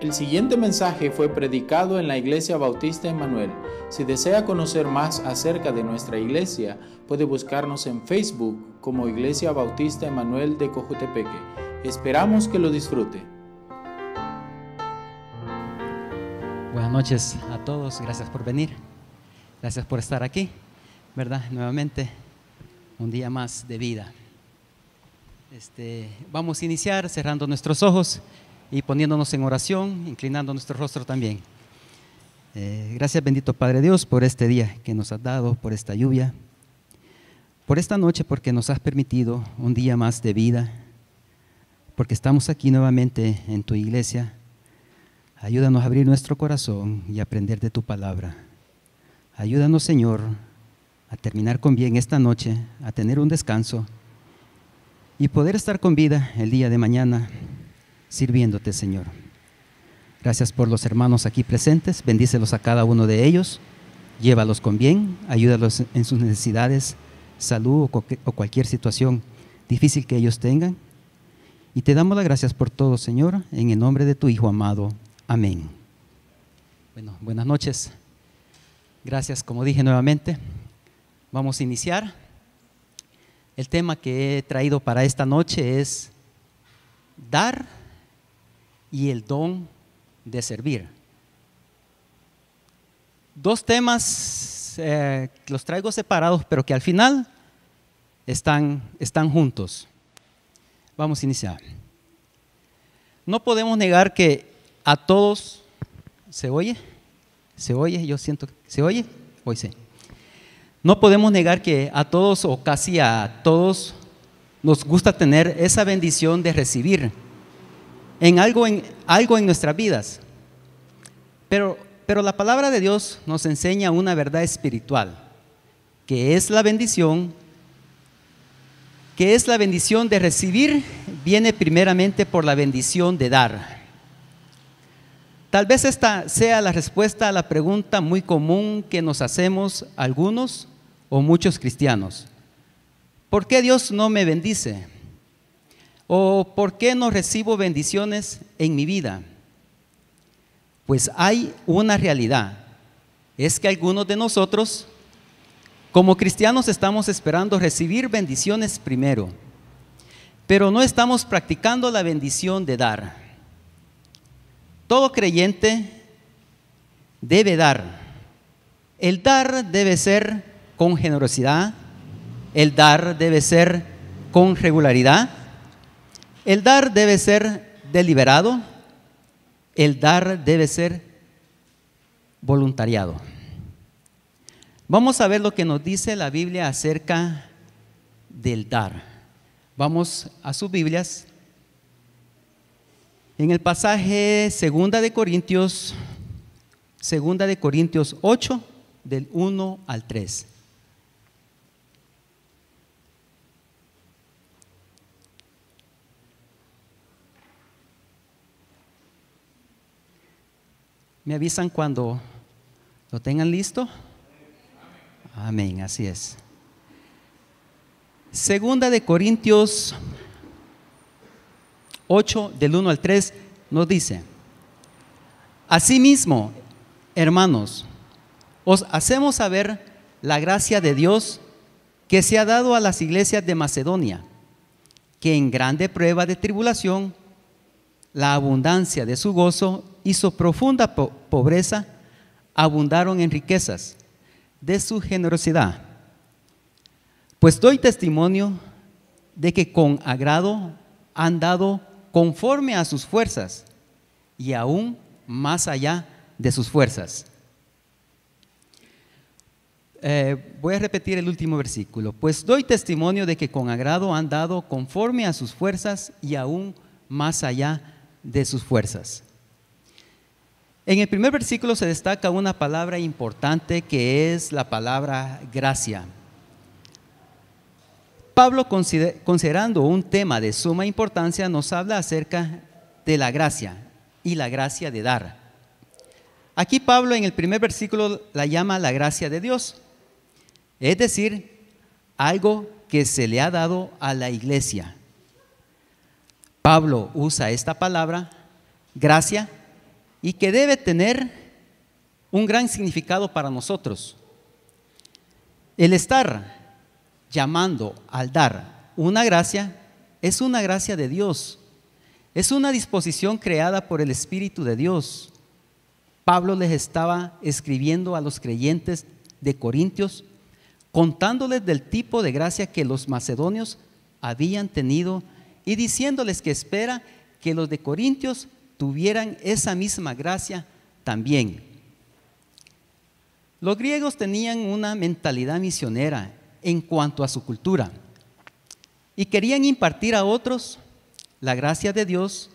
El siguiente mensaje fue predicado en la Iglesia Bautista Emanuel. Si desea conocer más acerca de nuestra iglesia, puede buscarnos en Facebook como Iglesia Bautista Emanuel de Cojutepeque. Esperamos que lo disfrute. Buenas noches a todos, gracias por venir, gracias por estar aquí, ¿verdad? Nuevamente, un día más de vida. Este, vamos a iniciar cerrando nuestros ojos y poniéndonos en oración, inclinando nuestro rostro también. Eh, gracias bendito Padre Dios por este día que nos has dado, por esta lluvia, por esta noche porque nos has permitido un día más de vida, porque estamos aquí nuevamente en tu iglesia. Ayúdanos a abrir nuestro corazón y aprender de tu palabra. Ayúdanos Señor a terminar con bien esta noche, a tener un descanso y poder estar con vida el día de mañana sirviéndote, Señor. Gracias por los hermanos aquí presentes, bendícelos a cada uno de ellos, llévalos con bien, ayúdalos en sus necesidades, salud o cualquier situación difícil que ellos tengan. Y te damos las gracias por todo, Señor, en el nombre de tu Hijo amado. Amén. Bueno, buenas noches. Gracias, como dije nuevamente. Vamos a iniciar. El tema que he traído para esta noche es dar y el don de servir. Dos temas eh, los traigo separados, pero que al final están, están juntos. Vamos a iniciar. No podemos negar que a todos, ¿se oye? ¿Se oye? Yo siento, ¿se oye? Hoy sí. No podemos negar que a todos o casi a todos nos gusta tener esa bendición de recibir en algo en, algo en nuestras vidas. Pero, pero la palabra de Dios nos enseña una verdad espiritual, que es la bendición, que es la bendición de recibir, viene primeramente por la bendición de dar. Tal vez esta sea la respuesta a la pregunta muy común que nos hacemos algunos o muchos cristianos. ¿Por qué Dios no me bendice? ¿O por qué no recibo bendiciones en mi vida? Pues hay una realidad. Es que algunos de nosotros, como cristianos, estamos esperando recibir bendiciones primero, pero no estamos practicando la bendición de dar. Todo creyente debe dar. El dar debe ser con generosidad, el dar debe ser con regularidad, el dar debe ser deliberado, el dar debe ser voluntariado. Vamos a ver lo que nos dice la Biblia acerca del dar. Vamos a sus Biblias. En el pasaje segunda de Corintios, segunda de Corintios 8, del 1 al 3. Me avisan cuando lo tengan listo. Amén, así es. Segunda de Corintios 8, del 1 al 3, nos dice, Asimismo, hermanos, os hacemos saber la gracia de Dios que se ha dado a las iglesias de Macedonia, que en grande prueba de tribulación, la abundancia de su gozo y su profunda pobreza abundaron en riquezas de su generosidad. Pues doy testimonio de que con agrado han dado conforme a sus fuerzas y aún más allá de sus fuerzas. Eh, voy a repetir el último versículo. Pues doy testimonio de que con agrado han dado conforme a sus fuerzas y aún más allá de sus fuerzas. En el primer versículo se destaca una palabra importante que es la palabra gracia. Pablo, considerando un tema de suma importancia, nos habla acerca de la gracia y la gracia de dar. Aquí Pablo en el primer versículo la llama la gracia de Dios, es decir, algo que se le ha dado a la iglesia. Pablo usa esta palabra, gracia, y que debe tener un gran significado para nosotros. El estar llamando al dar una gracia es una gracia de Dios, es una disposición creada por el Espíritu de Dios. Pablo les estaba escribiendo a los creyentes de Corintios, contándoles del tipo de gracia que los macedonios habían tenido y diciéndoles que espera que los de Corintios tuvieran esa misma gracia también. Los griegos tenían una mentalidad misionera en cuanto a su cultura y querían impartir a otros la gracia de Dios.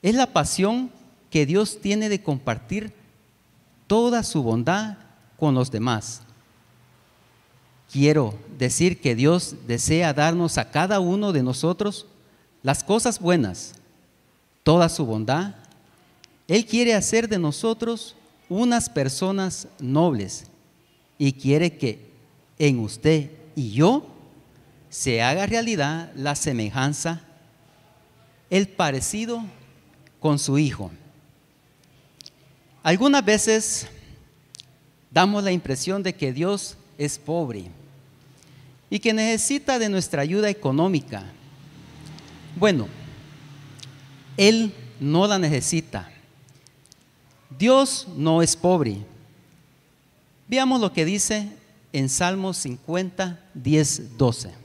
Es la pasión que Dios tiene de compartir toda su bondad con los demás. Quiero decir que Dios desea darnos a cada uno de nosotros las cosas buenas, toda su bondad. Él quiere hacer de nosotros unas personas nobles y quiere que en usted y yo se haga realidad la semejanza, el parecido con su Hijo. Algunas veces damos la impresión de que Dios es pobre y que necesita de nuestra ayuda económica. Bueno, Él no la necesita. Dios no es pobre. Veamos lo que dice en Salmos 50, 10, 12.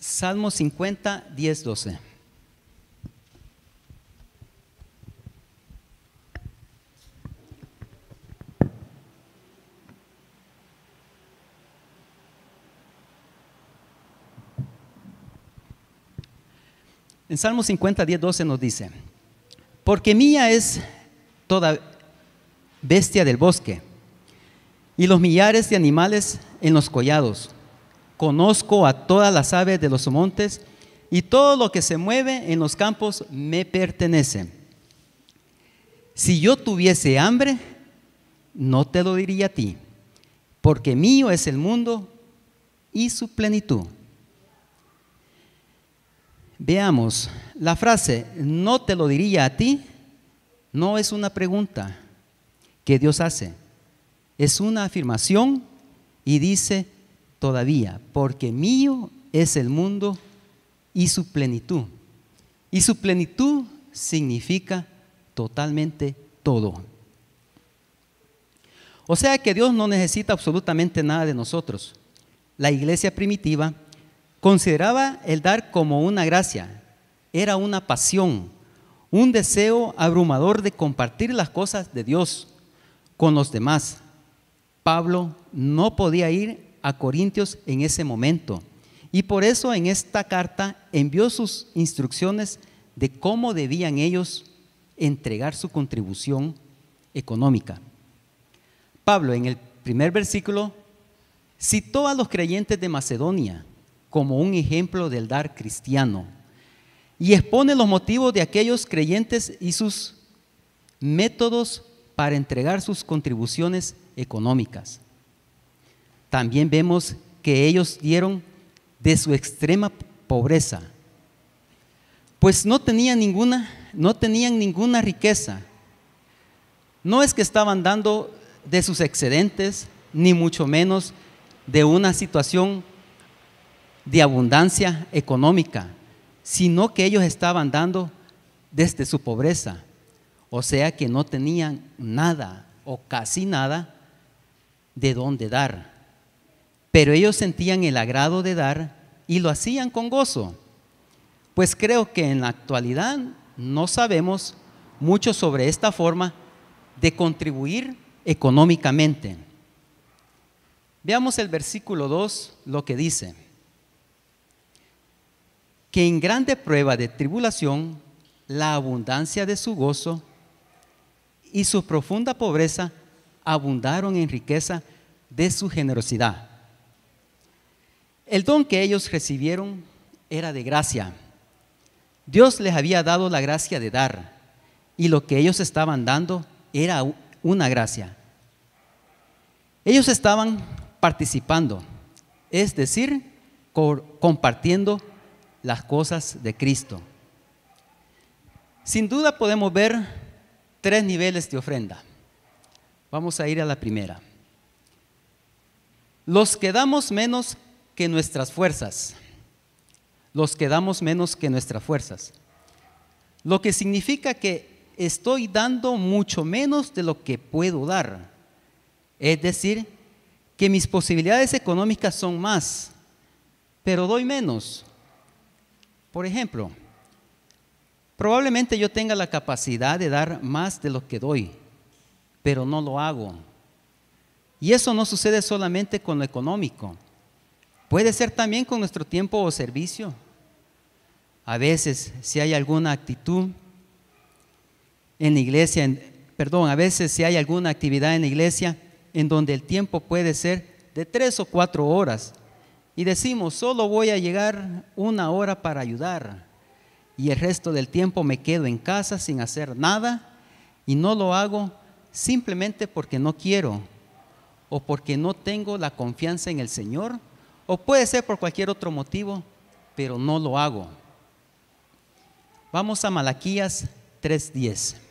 Salmo 50, 10, 12. En Salmo 50, 10, 12 nos dice, porque mía es toda bestia del bosque y los millares de animales en los collados Conozco a todas las aves de los montes y todo lo que se mueve en los campos me pertenece. Si yo tuviese hambre, no te lo diría a ti, porque mío es el mundo y su plenitud. Veamos, la frase no te lo diría a ti no es una pregunta que Dios hace, es una afirmación y dice, todavía, porque mío es el mundo y su plenitud. Y su plenitud significa totalmente todo. O sea que Dios no necesita absolutamente nada de nosotros. La iglesia primitiva consideraba el dar como una gracia, era una pasión, un deseo abrumador de compartir las cosas de Dios con los demás. Pablo no podía ir a Corintios en ese momento. Y por eso en esta carta envió sus instrucciones de cómo debían ellos entregar su contribución económica. Pablo en el primer versículo citó a los creyentes de Macedonia como un ejemplo del dar cristiano y expone los motivos de aquellos creyentes y sus métodos para entregar sus contribuciones económicas. También vemos que ellos dieron de su extrema pobreza, pues no tenían ninguna, no tenían ninguna riqueza. No es que estaban dando de sus excedentes, ni mucho menos de una situación de abundancia económica, sino que ellos estaban dando desde su pobreza. O sea que no tenían nada o casi nada de dónde dar. Pero ellos sentían el agrado de dar y lo hacían con gozo. Pues creo que en la actualidad no sabemos mucho sobre esta forma de contribuir económicamente. Veamos el versículo 2, lo que dice, que en grande prueba de tribulación, la abundancia de su gozo y su profunda pobreza abundaron en riqueza de su generosidad. El don que ellos recibieron era de gracia. Dios les había dado la gracia de dar y lo que ellos estaban dando era una gracia. Ellos estaban participando, es decir, compartiendo las cosas de Cristo. Sin duda podemos ver tres niveles de ofrenda. Vamos a ir a la primera. Los que damos menos que nuestras fuerzas. Los que damos menos que nuestras fuerzas. Lo que significa que estoy dando mucho menos de lo que puedo dar. Es decir, que mis posibilidades económicas son más, pero doy menos. Por ejemplo, probablemente yo tenga la capacidad de dar más de lo que doy, pero no lo hago. Y eso no sucede solamente con lo económico. Puede ser también con nuestro tiempo o servicio. A veces, si hay alguna actitud en la iglesia, perdón, a veces si hay alguna actividad en la iglesia en donde el tiempo puede ser de tres o cuatro horas y decimos, solo voy a llegar una hora para ayudar y el resto del tiempo me quedo en casa sin hacer nada y no lo hago simplemente porque no quiero o porque no tengo la confianza en el Señor o puede ser por cualquier otro motivo, pero no lo hago. Vamos a Malaquías 3:10.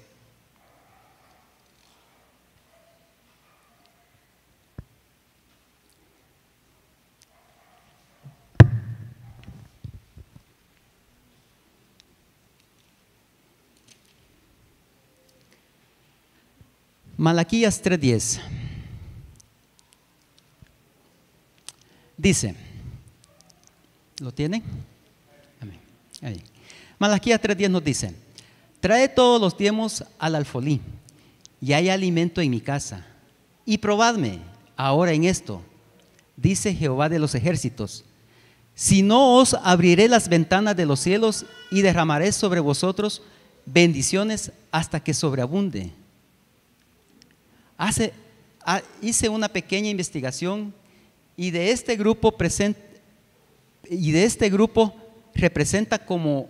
Malaquías 3:10. Dice, ¿lo tienen? Amén. Malaquías 3:10 nos dice, trae todos los diezmos al alfolí y hay alimento en mi casa. Y probadme ahora en esto, dice Jehová de los ejércitos, si no os abriré las ventanas de los cielos y derramaré sobre vosotros bendiciones hasta que sobreabunde Hice una pequeña investigación y de este grupo y de este grupo representa como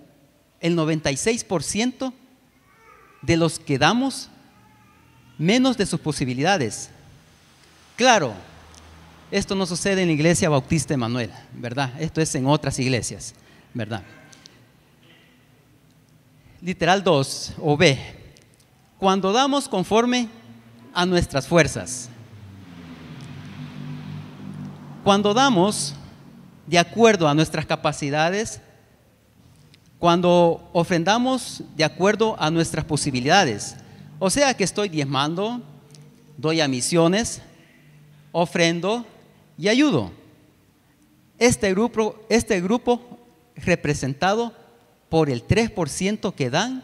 el 96% de los que damos menos de sus posibilidades. Claro, esto no sucede en la iglesia bautista Emanuel, ¿verdad? Esto es en otras iglesias, ¿verdad? Literal 2 o B. Cuando damos conforme a nuestras fuerzas. Cuando damos de acuerdo a nuestras capacidades, cuando ofrendamos de acuerdo a nuestras posibilidades, o sea que estoy diezmando, doy a misiones, ofrendo y ayudo. Este grupo, este grupo representado por el 3% que dan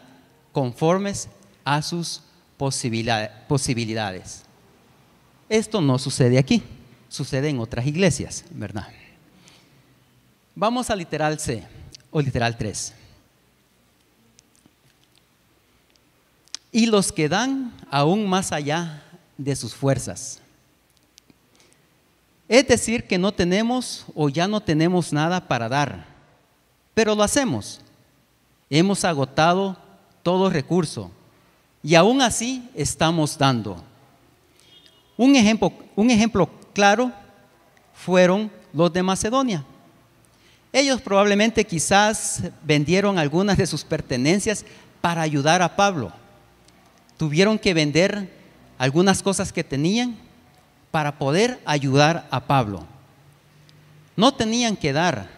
conformes a sus posibilidades. Esto no sucede aquí, sucede en otras iglesias, ¿verdad? Vamos a literal C o literal 3. Y los que dan aún más allá de sus fuerzas. Es decir, que no tenemos o ya no tenemos nada para dar, pero lo hacemos. Hemos agotado todo recurso y aún así estamos dando. Un ejemplo, un ejemplo claro fueron los de Macedonia. Ellos probablemente quizás vendieron algunas de sus pertenencias para ayudar a Pablo. Tuvieron que vender algunas cosas que tenían para poder ayudar a Pablo. No tenían que dar,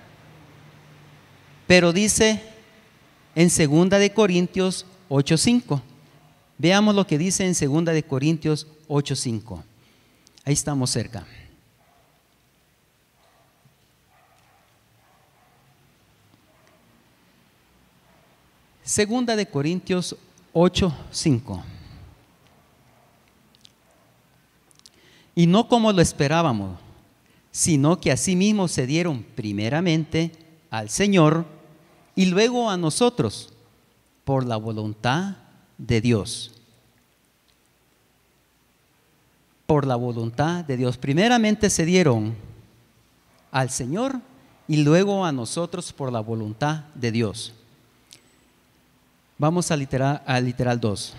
pero dice en 2 de Corintios 8:5 Veamos lo que dice en 2 de Corintios 8:5. Ahí estamos cerca. Segunda de Corintios 8:5. Y no como lo esperábamos, sino que asimismo se dieron primeramente al Señor y luego a nosotros por la voluntad de Dios. Por la voluntad de Dios. Primeramente se dieron al Señor y luego a nosotros por la voluntad de Dios. Vamos a literal, a literal 2.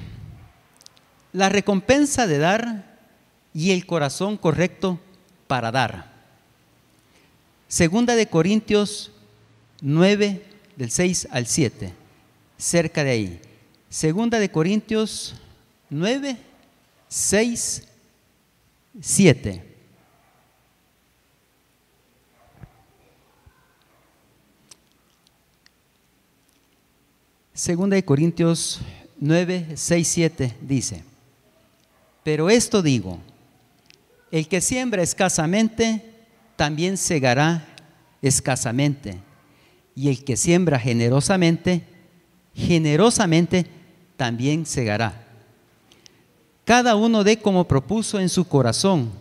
La recompensa de dar y el corazón correcto para dar. Segunda de Corintios 9, del 6 al 7, cerca de ahí. Segunda de Corintios 9, 6, 7. Segunda de Corintios 9, 6, 7 dice, pero esto digo, el que siembra escasamente, también segará escasamente, y el que siembra generosamente, generosamente también segará. Cada uno dé como propuso en su corazón,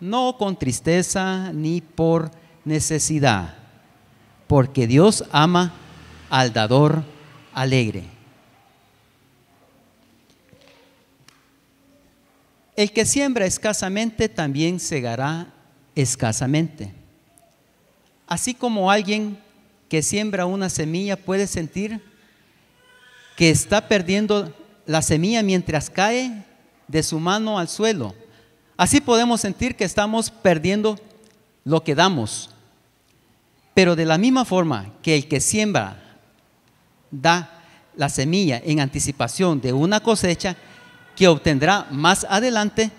no con tristeza ni por necesidad, porque Dios ama al dador alegre. El que siembra escasamente también segará escasamente. Así como alguien que siembra una semilla puede sentir que está perdiendo la semilla mientras cae de su mano al suelo. Así podemos sentir que estamos perdiendo lo que damos. Pero de la misma forma que el que siembra da la semilla en anticipación de una cosecha que obtendrá más adelante,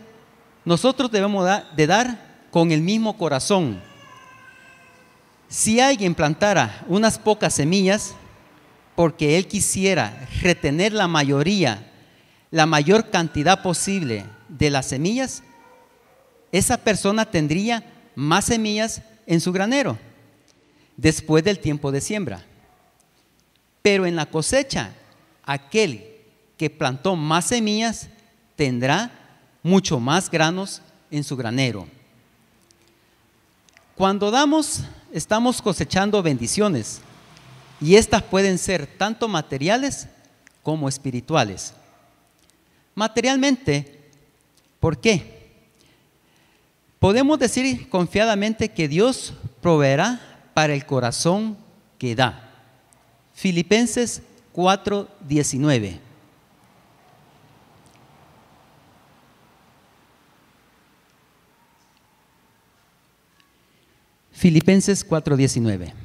nosotros debemos de dar con el mismo corazón. Si alguien plantara unas pocas semillas, porque él quisiera retener la mayoría, la mayor cantidad posible de las semillas, esa persona tendría más semillas en su granero después del tiempo de siembra. Pero en la cosecha, aquel que plantó más semillas tendrá mucho más granos en su granero. Cuando damos, estamos cosechando bendiciones y estas pueden ser tanto materiales como espirituales. Materialmente, ¿por qué? Podemos decir confiadamente que Dios proveerá para el corazón que da. Filipenses 4:19. Filipenses 4:19.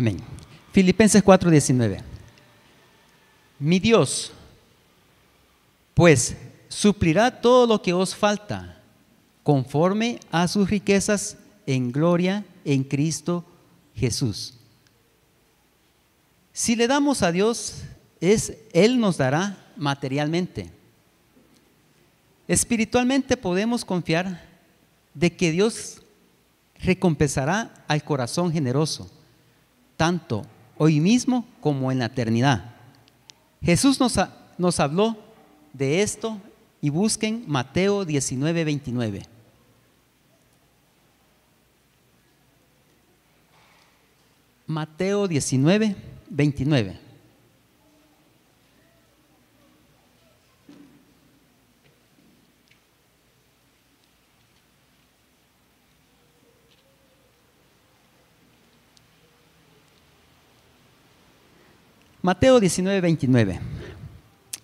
Amén. Filipenses 4:19. Mi Dios, pues, suplirá todo lo que os falta, conforme a sus riquezas en gloria en Cristo Jesús. Si le damos a Dios, es Él nos dará materialmente. Espiritualmente podemos confiar de que Dios recompensará al corazón generoso, tanto hoy mismo como en la eternidad. Jesús nos, nos habló de esto y busquen Mateo 19, 29. Mateo 19, 29. Mateo 19, 29.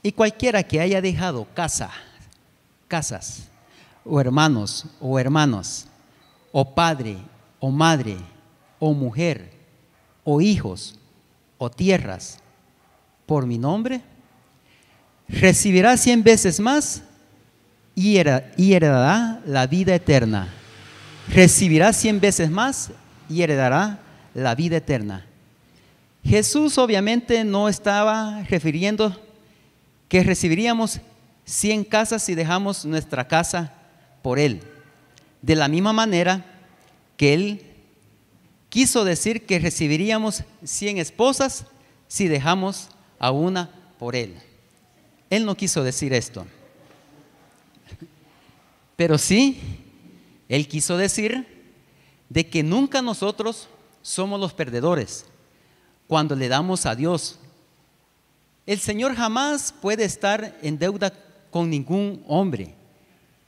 Y cualquiera que haya dejado casa, casas, o hermanos, o hermanos, o padre, o madre, o mujer, o hijos o tierras por mi nombre, recibirá cien veces más y heredará la vida eterna. Recibirá cien veces más y heredará la vida eterna. Jesús obviamente no estaba refiriendo que recibiríamos cien casas si dejamos nuestra casa por Él. De la misma manera que Él quiso decir que recibiríamos 100 esposas si dejamos a una por él. Él no quiso decir esto. Pero sí, él quiso decir de que nunca nosotros somos los perdedores cuando le damos a Dios. El Señor jamás puede estar en deuda con ningún hombre,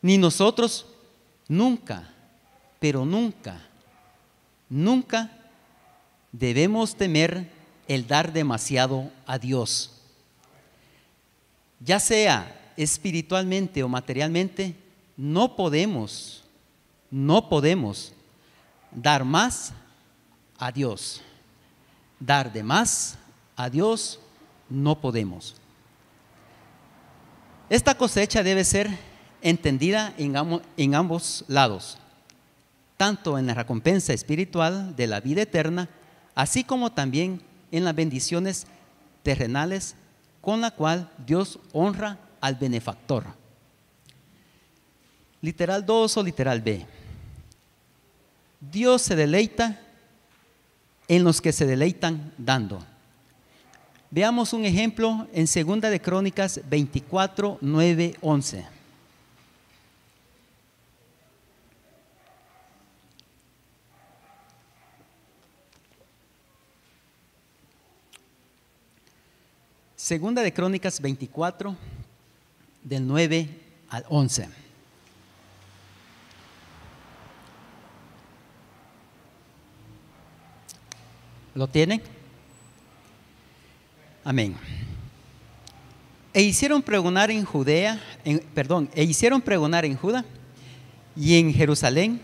ni nosotros nunca, pero nunca Nunca debemos temer el dar demasiado a Dios. Ya sea espiritualmente o materialmente, no podemos, no podemos dar más a Dios. Dar de más a Dios no podemos. Esta cosecha debe ser entendida en, ambos lados, tanto en la recompensa espiritual de la vida eterna, así como también en las bendiciones terrenales con la cual Dios honra al benefactor. Literal 2 o literal B. Dios se deleita en los que se deleitan dando. Veamos un ejemplo en Segunda de Crónicas 24, 9, 11. Segunda de Crónicas 24, del 9 al 11. ¿Lo tienen? Amén. E hicieron pregonar en Judea, perdón, e hicieron pregonar en Judá y en Jerusalén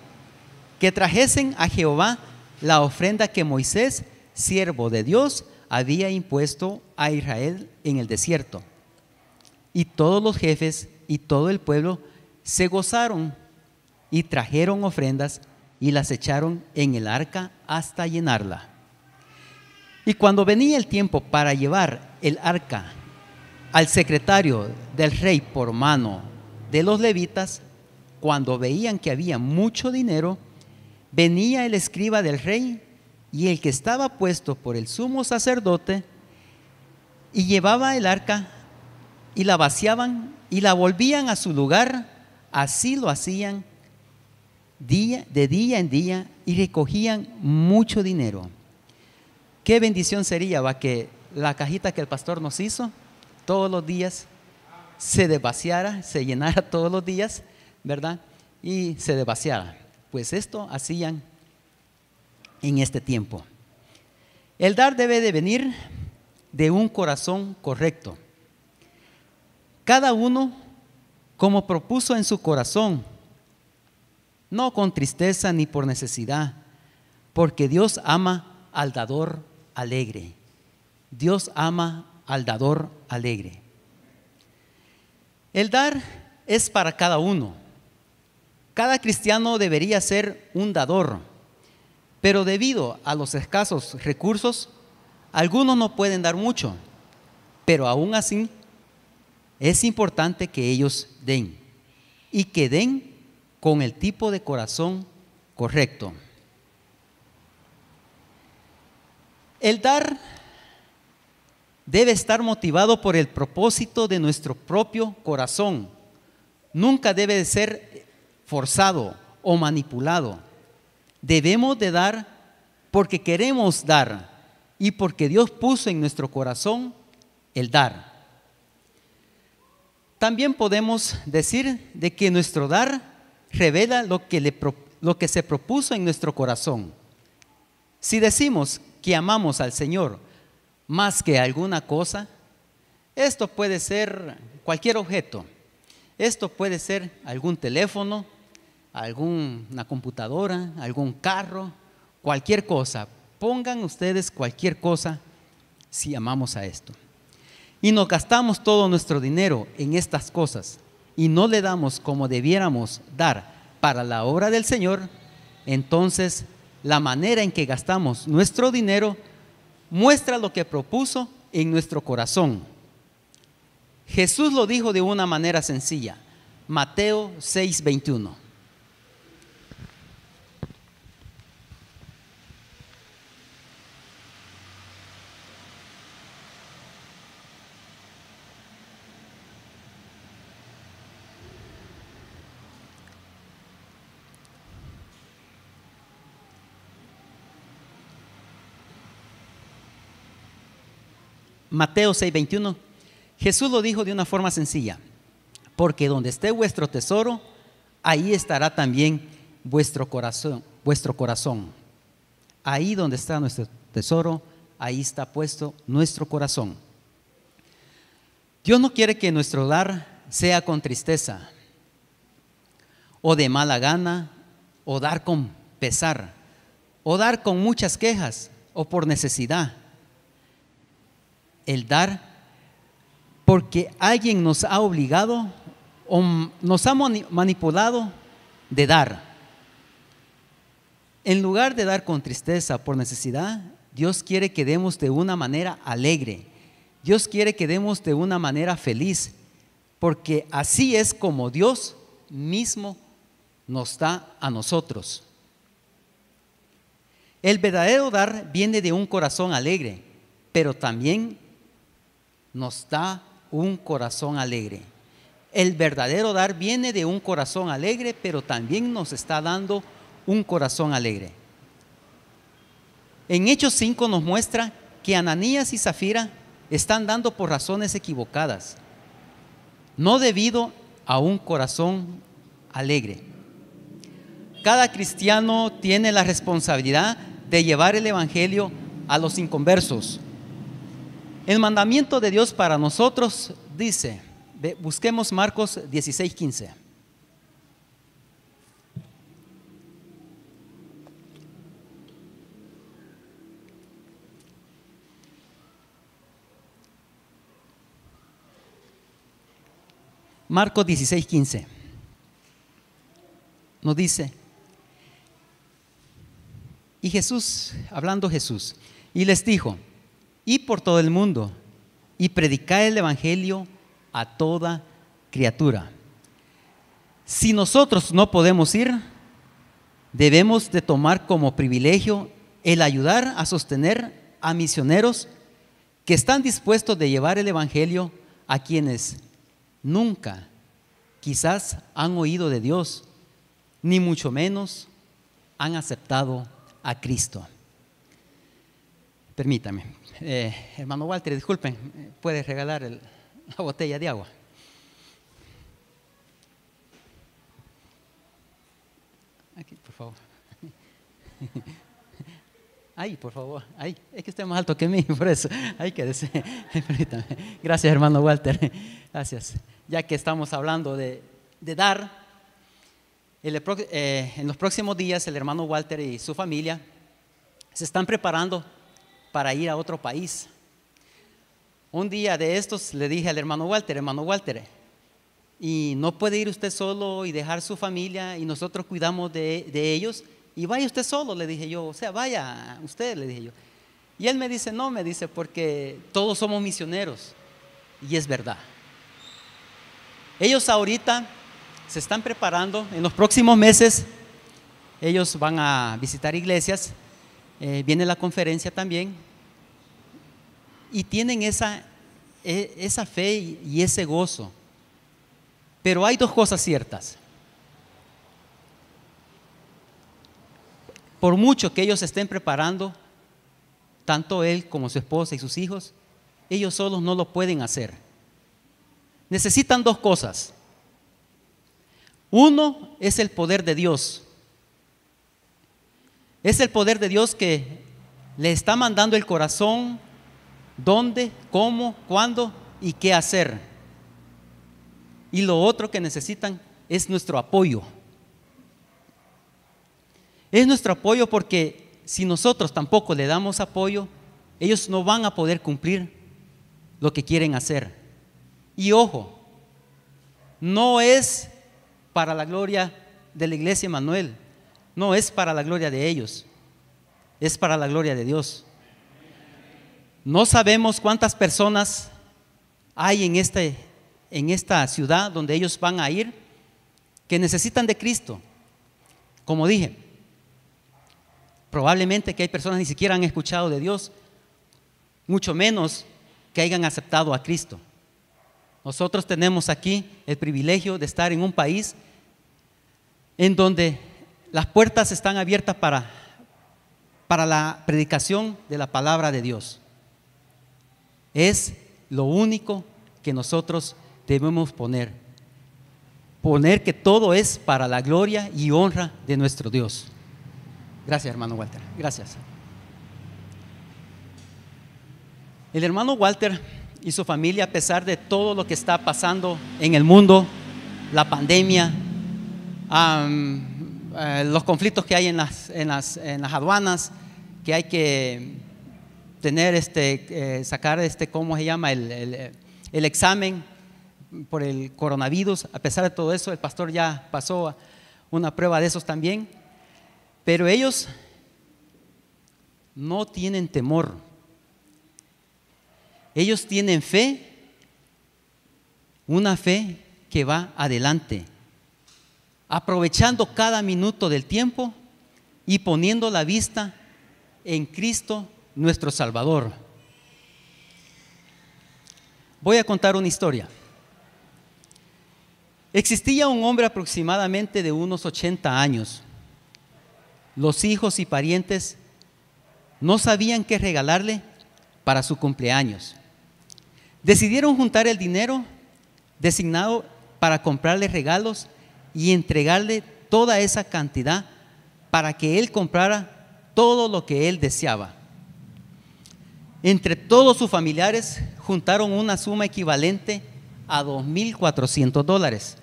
que trajesen a Jehová la ofrenda que Moisés, siervo de Dios, había impuesto a Israel en el desierto. Y todos los jefes y todo el pueblo se gozaron y trajeron ofrendas y las echaron en el arca hasta llenarla. Y cuando venía el tiempo para llevar el arca al secretario del rey por mano de los levitas, cuando veían que había mucho dinero, venía el escriba del rey y el que estaba puesto por el sumo sacerdote y llevaba el arca y la vaciaban y la volvían a su lugar, así lo hacían día, de día en día y recogían mucho dinero. Qué bendición sería va, que la cajita que el pastor nos hizo todos los días se desvaciara, se llenara todos los días, ¿verdad? Y se desvaciara. Pues esto hacían en este tiempo. El dar debe de venir de un corazón correcto. Cada uno como propuso en su corazón, no con tristeza ni por necesidad, porque Dios ama al dador alegre. Dios ama al dador alegre. El dar es para cada uno. Cada cristiano debería ser un dador, pero debido a los escasos recursos, algunos no pueden dar mucho, pero aún así es importante que ellos den y que den con el tipo de corazón correcto. El dar debe estar motivado por el propósito de nuestro propio corazón. Nunca debe de ser forzado o manipulado. Debemos de dar porque queremos dar y porque Dios puso en nuestro corazón el dar. También podemos decir de que nuestro dar revela lo que se propuso en nuestro corazón. Si decimos que amamos al Señor más que alguna cosa, esto puede ser cualquier objeto. Esto puede ser algún teléfono, alguna computadora, algún carro, cualquier cosa. Pongan ustedes cualquier cosa si amamos a esto. Y nos gastamos todo nuestro dinero en estas cosas y no le damos como debiéramos dar para la obra del Señor, entonces la manera en que gastamos nuestro dinero muestra lo que propuso en nuestro corazón. Jesús lo dijo de una manera sencilla. Mateo 6:21. Mateo 6:21, Jesús lo dijo de una forma sencilla, porque donde esté vuestro tesoro, ahí estará también vuestro corazón, vuestro corazón. Ahí donde está nuestro tesoro, ahí está puesto nuestro corazón. Dios no quiere que nuestro dar sea con tristeza, o de mala gana, o dar con pesar, o dar con muchas quejas, o por necesidad. El dar porque alguien nos ha obligado o nos ha manipulado de dar. En lugar de dar con tristeza por necesidad, Dios quiere que demos de una manera alegre. Dios quiere que demos de una manera feliz, porque así es como Dios mismo nos da a nosotros. El verdadero dar viene de un corazón alegre, pero también nos da un corazón alegre. El verdadero dar viene de un corazón alegre, pero también nos está dando un corazón alegre. En Hechos 5 nos muestra que Ananías y Zafira están dando por razones equivocadas, no debido a un corazón alegre. Cada cristiano tiene la responsabilidad de llevar el Evangelio a los inconversos. El mandamiento de Dios para nosotros dice, busquemos Marcos 16, 15. Marcos 16, 15. Nos dice, y Jesús, hablando Jesús, y les dijo, y por todo el mundo y predicar el Evangelio a toda criatura. Si nosotros no podemos ir, debemos de tomar como privilegio el ayudar a sostener a misioneros que están dispuestos de llevar el Evangelio a quienes nunca quizás han oído de Dios, ni mucho menos han aceptado a Cristo. Permítame, eh, hermano Walter, disculpen, puede regalar la botella de agua. Aquí, por favor. Ahí, por favor. Ahí. Es que usted es más alto que mí, por eso. Ahí quédese. Gracias, hermano Walter. Gracias. Ya que estamos hablando de, dar, eh, en los próximos días el hermano Walter y su familia se están preparando para ir a otro país. Un día de estos le dije al hermano Walter, hermano Walter, y no puede ir usted solo y dejar su familia y nosotros cuidamos de, ellos y vaya usted solo, le dije yo, o sea, vaya usted, le dije yo. Y él me dice, no, me dice, porque todos somos misioneros. Y es verdad. Ellos ahorita se están preparando, en los próximos meses, ellos van a visitar iglesias eh, viene la conferencia también, y tienen esa, e, esa fe y ese gozo. Pero hay dos cosas ciertas. Por mucho que ellos estén preparando, tanto él como su esposa y sus hijos, ellos solos no lo pueden hacer. Necesitan dos cosas. Uno es el poder de Dios es el poder de Dios que le está mandando el corazón dónde, cómo, cuándo y qué hacer. Y lo otro que necesitan es nuestro apoyo. Es nuestro apoyo porque si nosotros tampoco le damos apoyo, ellos no van a poder cumplir lo que quieren hacer. Y ojo, no es para la gloria de la iglesia Manuel, no es para la gloria de ellos, es para la gloria de Dios. No sabemos cuántas personas hay en, este, en esta ciudad donde ellos van a ir que necesitan de Cristo. Como dije, probablemente que hay personas que ni siquiera han escuchado de Dios, mucho menos que hayan aceptado a Cristo. Nosotros tenemos aquí el privilegio de estar en un país en donde las puertas están abiertas para, para la predicación de la palabra de Dios. Es lo único que nosotros debemos poner. Poner que todo es para la gloria y honra de nuestro Dios. Gracias, hermano Walter. Gracias. El hermano Walter y su familia, a pesar de todo lo que está pasando en el mundo, la pandemia, eh, los conflictos que hay en las, en las, en las aduanas, que hay que tener este, eh, sacar este, ¿cómo se llama? El, el, el, examen por el coronavirus. A pesar de todo eso, el pastor ya pasó una prueba de esos también. Pero ellos no tienen temor. Ellos tienen fe, una fe que va adelante, aprovechando cada minuto del tiempo y poniendo la vista en Cristo nuestro Salvador. Voy a contar una historia. Existía un hombre aproximadamente de unos 80 años. Los hijos y parientes no sabían qué regalarle para su cumpleaños. Decidieron juntar el dinero designado para comprarle regalos y entregarle toda esa cantidad para que él comprara todo lo que él deseaba. Entre todos sus familiares juntaron una suma equivalente a 2.400 dólares.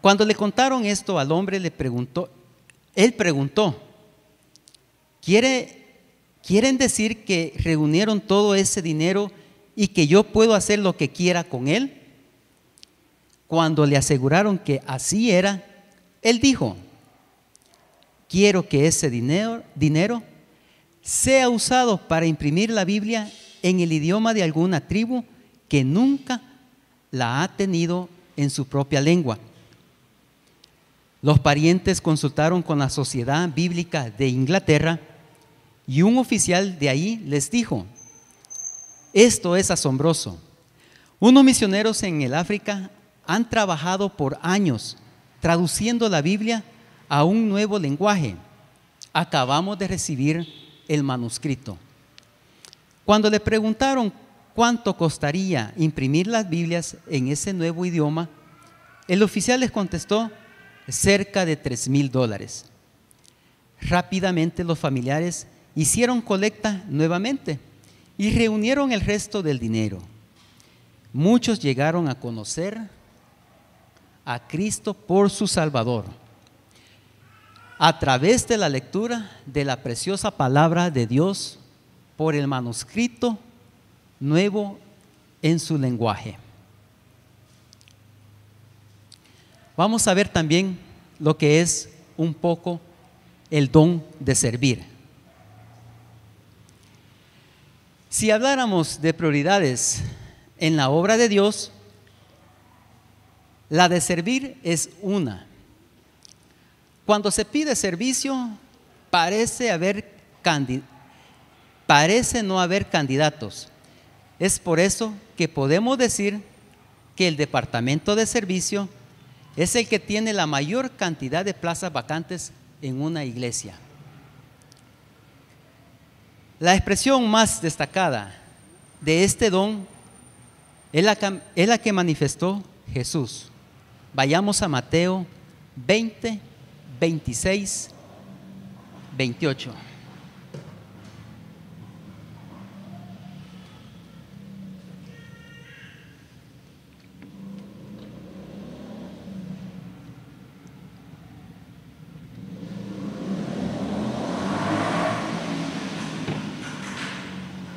Cuando le contaron esto al hombre, le preguntó, él preguntó, ¿quiere, ¿quieren decir que reunieron todo ese dinero y que yo puedo hacer lo que quiera con él? Cuando le aseguraron que así era, él dijo, quiero que ese dinero, dinero sea usado para imprimir la Biblia en el idioma de alguna tribu que nunca la ha tenido en su propia lengua. Los parientes consultaron con la Sociedad Bíblica de Inglaterra y un oficial de ahí les dijo, esto es asombroso. Unos misioneros en el África han trabajado por años traduciendo la Biblia a un nuevo lenguaje. Acabamos de recibir el manuscrito. Cuando le preguntaron cuánto costaría imprimir las Biblias en ese nuevo idioma, el oficial les contestó cerca de tres mil dólares. Rápidamente los familiares hicieron colecta nuevamente y reunieron el resto del dinero. Muchos llegaron a conocer a Cristo por su Salvador a través de la lectura de la preciosa palabra de Dios por el manuscrito nuevo en su lenguaje. Vamos a ver también lo que es un poco el don de servir. Si habláramos de prioridades en la obra de Dios, la de servir es una. Cuando se pide servicio, parece no haber candidatos. Es por eso que podemos decir que el departamento de servicio es el que tiene la mayor cantidad de plazas vacantes en una iglesia. La expresión más destacada de este don es la, que manifestó Jesús. Vayamos a Mateo 20, 26, 28.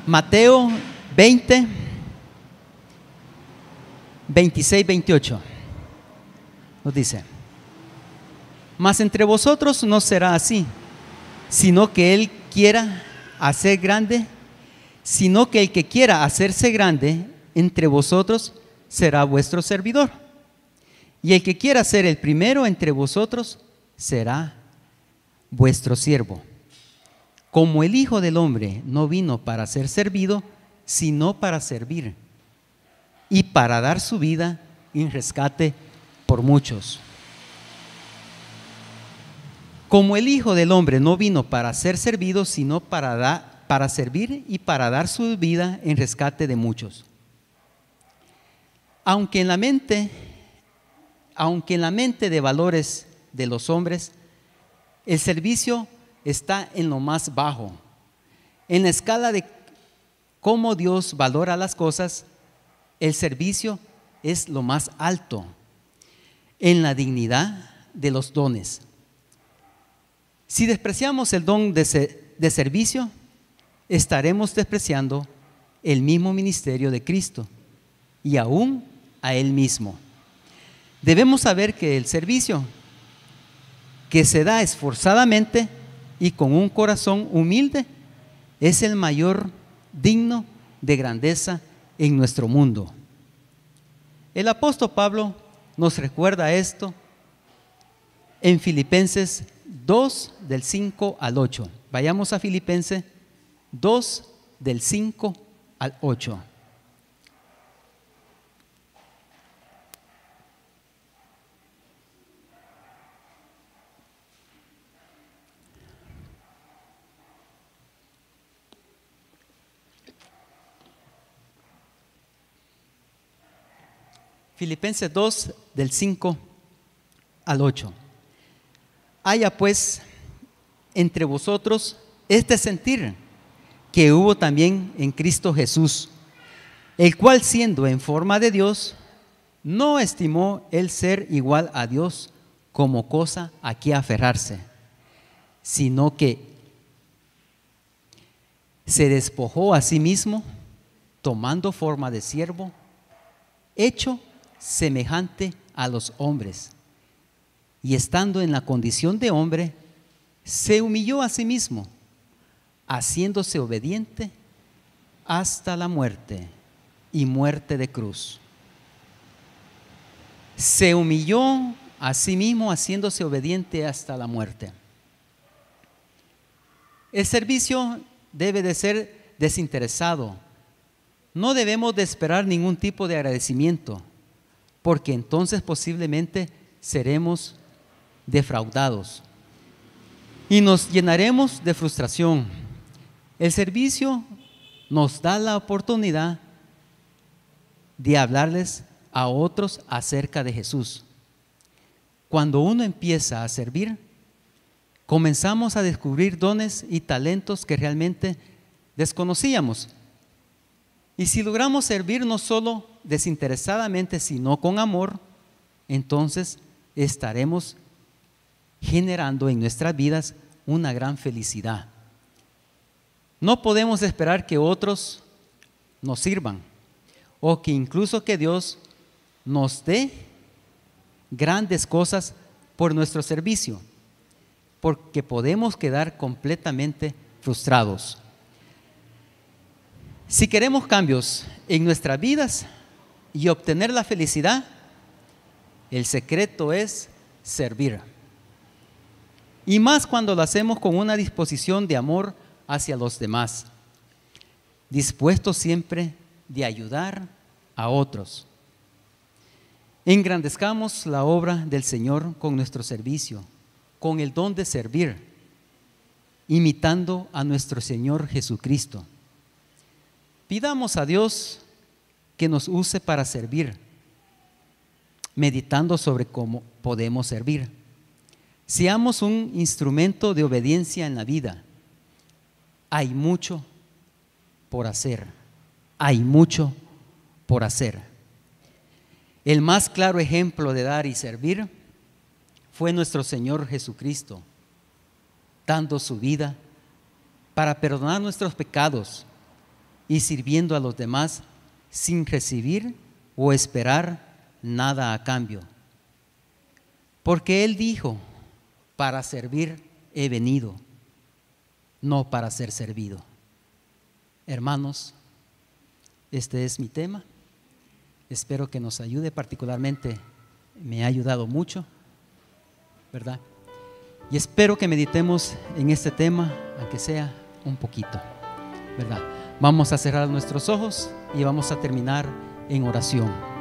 Mateo 20, 26, 28. Nos dice, mas entre vosotros no será así, sino que Él quiera hacer grande, sino que el que quiera hacerse grande entre vosotros será vuestro servidor. Y el que quiera ser el primero entre vosotros será vuestro siervo como el Hijo del Hombre no vino para ser servido, sino para servir y para dar su vida en rescate por muchos. Como el Hijo del Hombre no vino para ser servido, sino para, para servir y para dar su vida en rescate de muchos. Aunque en la mente, aunque en la mente de valores de los hombres, el servicio está en lo más bajo. En la escala de, cómo Dios valora las cosas, el servicio es lo más alto en la dignidad de los dones. Si despreciamos el don de, servicio, estaremos despreciando el mismo ministerio de Cristo y aún a Él mismo. Debemos saber que el servicio que se da esforzadamente y con un corazón humilde es el mayor digno de grandeza en nuestro mundo. El apóstol Pablo nos recuerda esto en Filipenses 2 del 5 al 8. Vayamos a Filipenses 2 del 5 al 8. Filipenses 2 del 5 al 8. Haya pues entre vosotros este sentir que hubo también en Cristo Jesús, el cual siendo en forma de Dios, no estimó el ser igual a Dios como cosa a que aferrarse, sino que se despojó a sí mismo, tomando forma de siervo, hecho semejante a los hombres. Y estando en la condición de hombre, se humilló a sí mismo, haciéndose obediente hasta la muerte y muerte de cruz. Se humilló a sí mismo haciéndose obediente hasta la muerte. El servicio debe de ser desinteresado. No debemos de esperar ningún tipo de agradecimiento porque entonces posiblemente seremos defraudados y nos llenaremos de frustración. El servicio nos da la oportunidad de hablarles a otros acerca de Jesús. Cuando uno empieza a servir, comenzamos a descubrir dones y talentos que realmente desconocíamos. Y si logramos servir no solo desinteresadamente, sino con amor, entonces estaremos generando en nuestras vidas una gran felicidad. No podemos esperar que otros nos sirvan o que incluso que Dios nos dé grandes cosas por nuestro servicio, porque podemos quedar completamente frustrados. Si queremos cambios en nuestras vidas, y obtener la felicidad, el secreto es servir. Y más cuando lo hacemos con una disposición de amor hacia los demás, dispuesto siempre de ayudar a otros. Engrandezcamos la obra del Señor con nuestro servicio, con el don de servir, imitando a nuestro Señor Jesucristo. Pidamos a Dios que nos use para servir, meditando sobre cómo podemos servir. Seamos un instrumento de obediencia en la vida. Hay mucho por hacer, hay mucho por hacer. El más claro ejemplo de dar y servir fue nuestro Señor Jesucristo, dando su vida para perdonar nuestros pecados y sirviendo a los demás sin recibir o esperar nada a cambio. Porque Él dijo, para servir he venido, no para ser servido. Hermanos, este es mi tema. Espero que nos ayude particularmente. Me ha ayudado mucho, ¿verdad? Y espero que meditemos en este tema, aunque sea un poquito, ¿verdad? Vamos a cerrar nuestros ojos y vamos a terminar en oración.